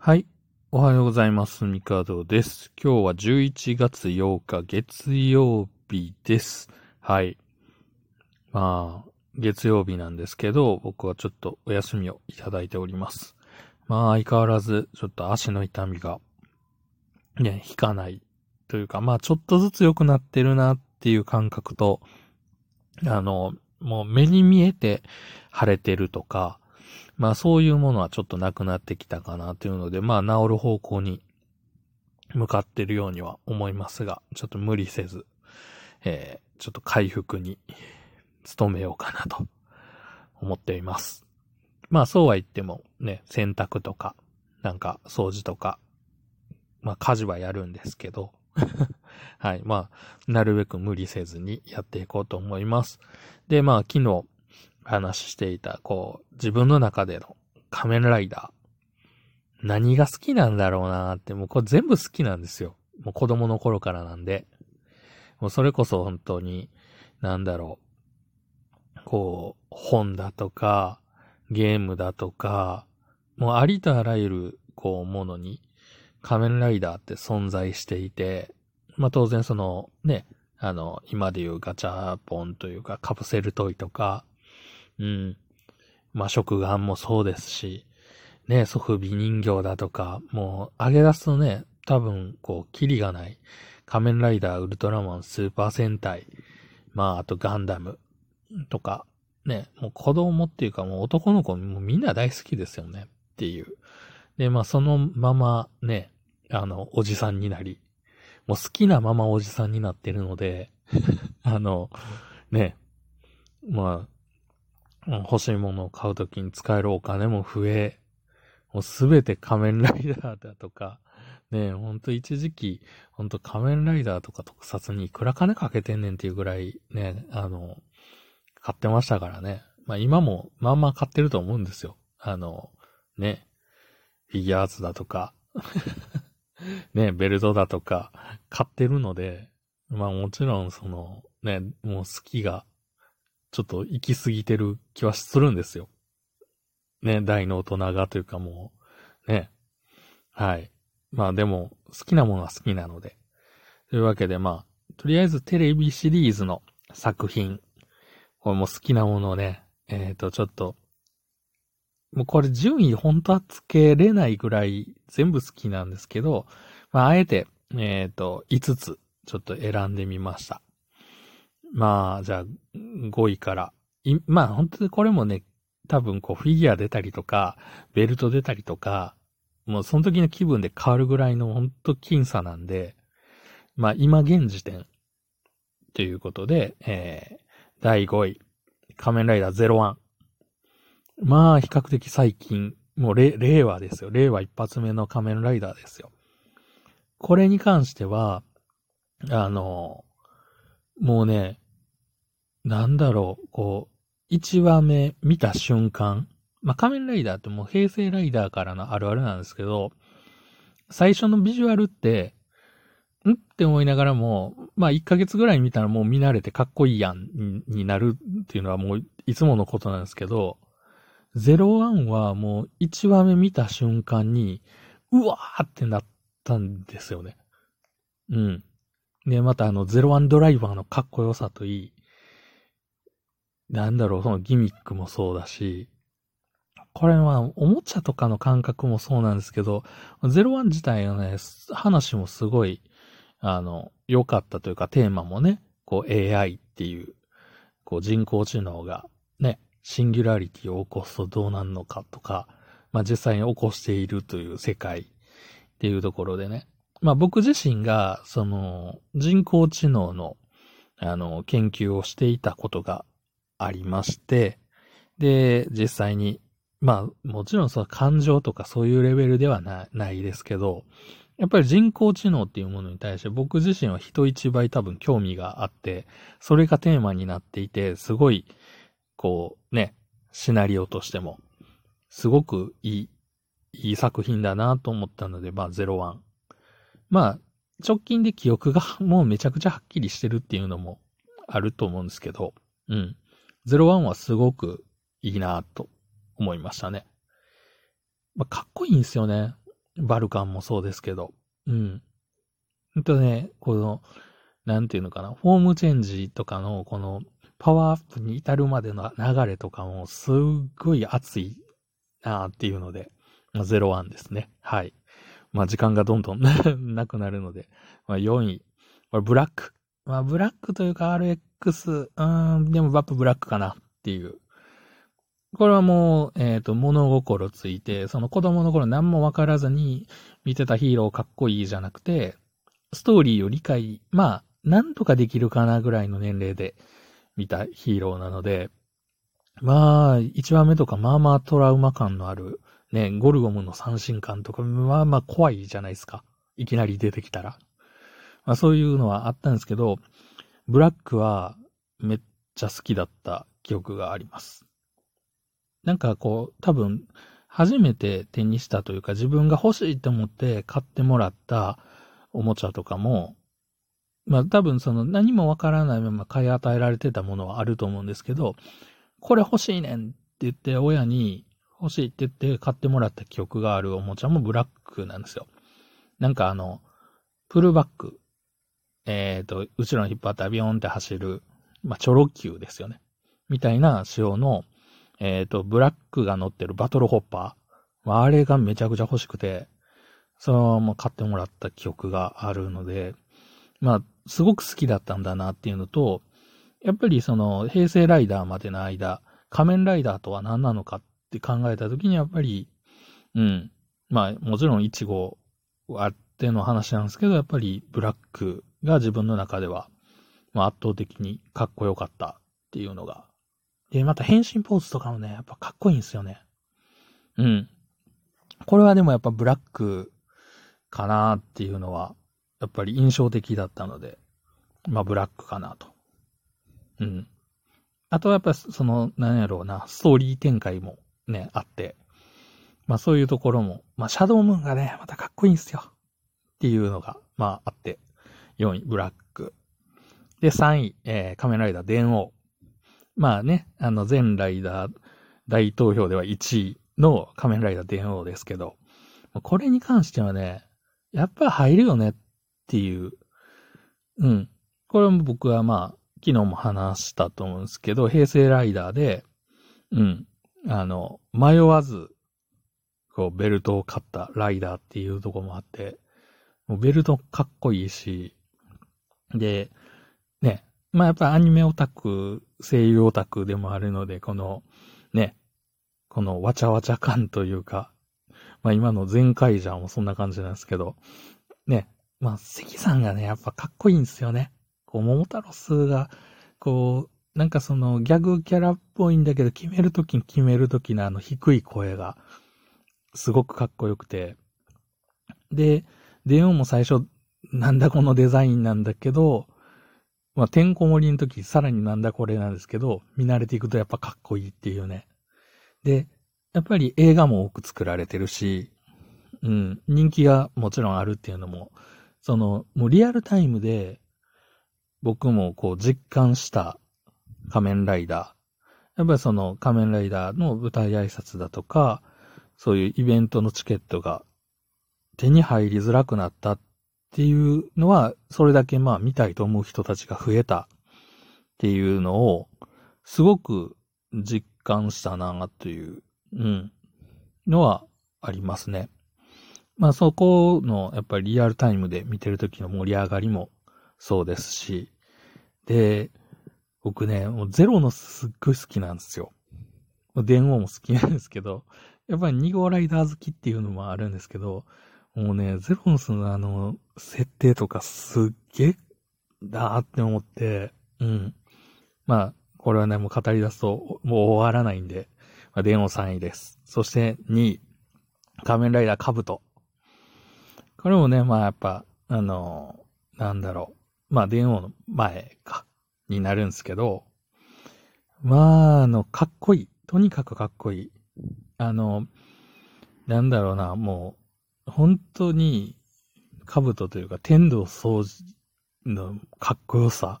はい。おはようございます。ミカドです。今日は11月8日月曜日です。はい。まあ、月曜日なんですけど、僕はちょっとお休みをいただいております。まあ、相変わらず、ちょっと足の痛みが、ね、引かない。というか、まあ、ちょっとずつ良くなってるなっていう感覚と、あの、もう目に見えて腫れてるとか、まあそういうものはちょっとなくなってきたかなというので、まあ治る方向に向かってるようには思いますが、ちょっと無理せず、えー、ちょっと回復に努めようかなと思っています。まあそうは言ってもね、洗濯とか、なんか掃除とか、まあ家事はやるんですけど、はい。まあ、なるべく無理せずにやっていこうと思います。で、まあ昨日、話していた、こう、自分の中での仮面ライダー。何が好きなんだろうなって、もうこれ全部好きなんですよ。もう子供の頃からなんで。もうそれこそ本当に、なんだろう。こう、本だとか、ゲームだとか、もうありとあらゆる、こう、ものに、仮面ライダーって存在していて、まあ当然その、ね、あの、今でいうガチャポンというかカプセルトイとか、うん。まあ、食玩もそうですし、ね、ソフビ人形だとか、もう、上げ出すとね、多分、こう、キリがない。仮面ライダー、ウルトラマン、スーパー戦隊、まあ、あとガンダムとか、ね、もう子供っていうかもう男の子もみんな大好きですよねっていう。で、まあ、そのままね、あの、おじさんになり、もう好きなままおじさんになってるので、あの、ね、まあ、欲しいものを買うときに使えるお金も増え、もうすべて仮面ライダーだとか、ねえほんと一時期、ほんと仮面ライダーとか特撮にいくら金かけてんねんっていうぐらいね、あの、買ってましたからね。まあ今もまあまあ買ってると思うんですよ。あの、ね、フィギュアーツだとか、ね、ベルトだとか買ってるので、まあもちろんその、ね、もう好きがちょっと行き過ぎてる気はするんですよ。ね、大の大人がというかもう、ね。はい。まあでも、好きなものは好きなので。というわけでまあ、とりあえずテレビシリーズの作品。これも好きなものをね、えっ、ー、と、ちょっと、もうこれ順位本当はつけれないぐらい全部好きなんですけど、まああえて、えっ、ー、と、5つちょっと選んでみました。まあ、じゃあ、5位から。まあ、本当にこれもね、多分こう、フィギュア出たりとか、ベルト出たりとか、もうその時の気分で変わるぐらいの本当僅差なんで、まあ、今現時点、ということで、えー、第5位、仮面ライダー01。まあ、比較的最近、もう令和ですよ。令和一発目の仮面ライダーですよ。これに関しては、あの、もうね、なんだろう、こう、一話目見た瞬間、まあ、仮面ライダーってもう平成ライダーからのあるあるなんですけど、最初のビジュアルって、ん？って思いながらも、まあ、1ヶ月ぐらい見たらもう見慣れてかっこいいやんにになるっていうのはもういつものことなんですけど、01はもう1話目見た瞬間に、うわーってなったんですよね。うん。で、またあの、01ドライバーのかっこよさといい、なんだろう、そのギミックもそうだし、これはおもちゃとかの感覚もそうなんですけど、01自体のね、話もすごい、あの、良かったというか、テーマもね、こう AI っていう、こう人工知能がね、シンギュラリティを起こすとどうなるのかとか、まあ実際に起こしているという世界っていうところでね、まあ僕自身が、その、人工知能の、あの、研究をしていたことがありまして、で、実際に、まあもちろんその感情とかそういうレベルではなないですけど、やっぱり人工知能っていうものに対して僕自身は人一倍多分興味があって、それがテーマになっていて、すごい、こうね、シナリオとしても、すごくいい、いい作品だなと思ったので、まあ01。まあ、直近で記憶がもうめちゃくちゃはっきりしてるっていうのもあると思うんですけど、うん。01はすごくいいなと思いましたね。まあ、かっこいいんですよね。バルカンもそうですけど。うん。ほんとね、この、なんていうのかな、フォームチェンジとかの、この、パワーアップに至るまでの流れとかも、すっごい熱いなっていうので、まあ、01ですね。はい。まあ、時間がどんどん なくなるので、まあ、4位。これ、ブラック。まあ、ブラックというか RX、うん、でもバップブラックかなっていう。これはもう、えっ、ー、と、物心ついて、その子供の頃何もわからずに見てたヒーローかっこいいじゃなくて、ストーリーを理解、まあ、なんとかできるかなぐらいの年齢で見たヒーローなので、まあ、一番目とかまあまあトラウマ感のある、ね、ゴルゴムの三振感とか、まあまあ怖いじゃないですか。いきなり出てきたら。まあそういうのはあったんですけど、ブラックはめっちゃ好きだった記憶があります。なんかこう、多分、初めて手にしたというか、自分が欲しいと思って買ってもらったおもちゃとかも、まあ多分その何もわからないまま買い与えられてたものはあると思うんですけど、これ欲しいねんって言って親に欲しいって言って買ってもらった記憶があるおもちゃもブラックなんですよ。なんかあの、プルバック。えっ、ー、と、後ろに引っ張ってビヨンって走る、まあ、チョロ Q ですよね。みたいな仕様の、えっ、ー、と、ブラックが乗ってるバトルホッパー。あれがめちゃくちゃ欲しくて、そのまま買ってもらった記憶があるので、まあ、すごく好きだったんだなっていうのと、やっぱりその、平成ライダーまでの間、仮面ライダーとは何なのかっって考えたときに、やっぱり、うん、まあ、もちろん1号あっての話なんですけど、やっぱりブラックが自分の中では、まあ、圧倒的にかっこよかったっていうのが。で、また変身ポーズとかもね、やっぱかっこいいんですよね。うん。これはでもやっぱブラックかなっていうのは、やっぱり印象的だったので、まあブラックかなと。うん。あとはやっぱその、なんやろうな、ストーリー展開もね、あって、まあそういうところも、まあシャドウムーンがね、またかっこいいんですよ。っていうのが、まああって、4位、ブラック。で、3位、えー、仮面ライダー電王。まあね、あの、全ライダー大投票では1位の仮面ライダー電王ですけど、これに関してはね、やっぱ入るよねっていう、うん。これも僕はまあ、昨日も話したと思うんですけど、平成ライダーで、うん。あの、迷わず、こう、ベルトを買ったライダーっていうとこもあって、もうベルトかっこいいし、で、ね、まあやっぱアニメオタク、声優オタクでもあるので、この、ね、このわちゃわちゃ感というか、まあ今の全カジャーもそんな感じなんですけど、ね、まあ関さんがね、やっぱかっこいいんですよね。こう、桃太郎スが、こう、なんかそのギャグキャラっぽいんだけど、決めるときに決めるときのあの低い声が、すごくかっこよくて。で、デオンも最初、なんだこのデザインなんだけど、まあ、てんこ盛りの時、さらになんだこれなんですけど、見慣れていくとやっぱかっこいいっていうね。で、やっぱり映画も多く作られてるし、うん、人気がもちろんあるっていうのも、その、もうリアルタイムで、僕もこう実感した仮面ライダー。やっぱりその仮面ライダーの舞台挨拶だとか、そういうイベントのチケットが手に入りづらくなったっていうのは、それだけまあ見たいと思う人たちが増えたっていうのを、すごく実感したなという、うん、のはありますね。まあそこのやっぱりリアルタイムで見てる時の盛り上がりもそうですし、で、僕ね、もうゼロのすっごい好きなんですよ。電話も好きなんですけど、やっぱり2号ライダー好きっていうのもあるんですけど、もうね、ゼロノスのあの、設定とかすっげえだーって思って、うん。まあ、これはね、もう語り出すともう終わらないんで、まあ、電話3位です。そして2位、仮面ライダーカブト。これもね、まあやっぱ、あの、なんだろう。まあ、電王の前か、になるんすけど、まあ、あの、かっこいい。とにかくかっこいい。あの、なんだろうな、もう、本当に、兜というか、天道掃除のかっこよさ。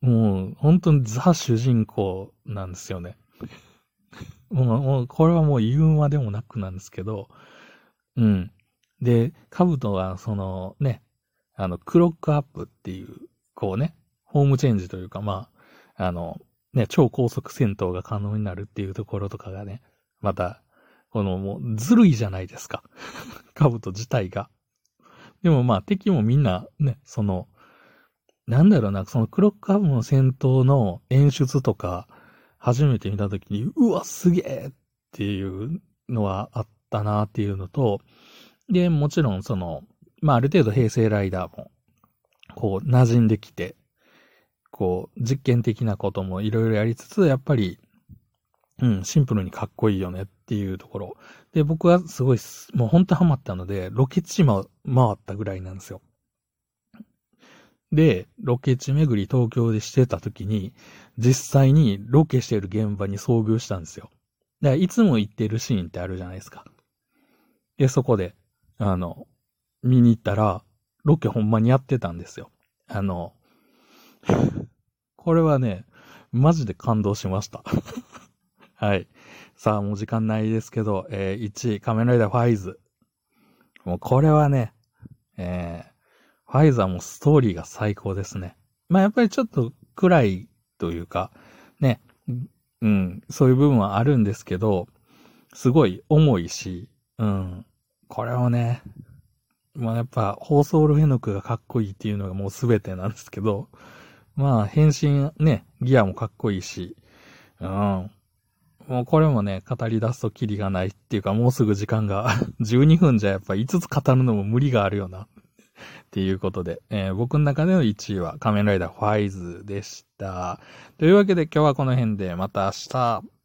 もう、本当にザ主人公なんですよね。もう、もうこれはもう言うまでもなくなんですけど、うん。で、カブトは、そのね、あの、クロックアップっていう、こうね、ホームチェンジというか、まあ、あの、ね、超高速戦闘が可能になるっていうところとかがね、また、このもうずるいじゃないですか。カブト自体が。でもまあ敵もみんなね、その、なんだろうな、そのクロックアップの戦闘の演出とか、初めて見たときに、うわ、すげえっていうのはあったなっていうのと、で、もちろんその、まあある程度平成ライダーも、こう、馴染んできて、こう、実験的なこともいろいろやりつつ、やっぱり、うん、シンプルにかっこいいよねっていうところ。で、僕はすごい、もうほんとハマったので、ロケ地も回ったぐらいなんですよ。で、ロケ地巡り東京でしてた時に、実際にロケしてる現場に遭遇したんですよ。だからいつも行ってるシーンってあるじゃないですか。で、そこで、あの、見に行ったら、ロケほんまにやってたんですよ。あの、これはね、マジで感動しました。はい。さあ、もう時間ないですけど、えー、1位、仮面ライダーファイズ。もうこれはね、えー、ファイズはもうストーリーが最高ですね。まあやっぱりちょっと暗いというか、ね、うん、そういう部分はあるんですけど、すごい重いし、うん、これをね、まあやっぱ、放送ルフェノクがかっこいいっていうのがもうすべてなんですけど、まあ変身ね、ギアもかっこいいし、うん、もうこれもね、語り出すとキリがないっていうか、もうすぐ時間が 12分じゃやっぱ5つ語るのも無理があるよなっていうことで、えー、僕の中での1位は仮面ライダーファイズでした。というわけで今日はこの辺でまた明日。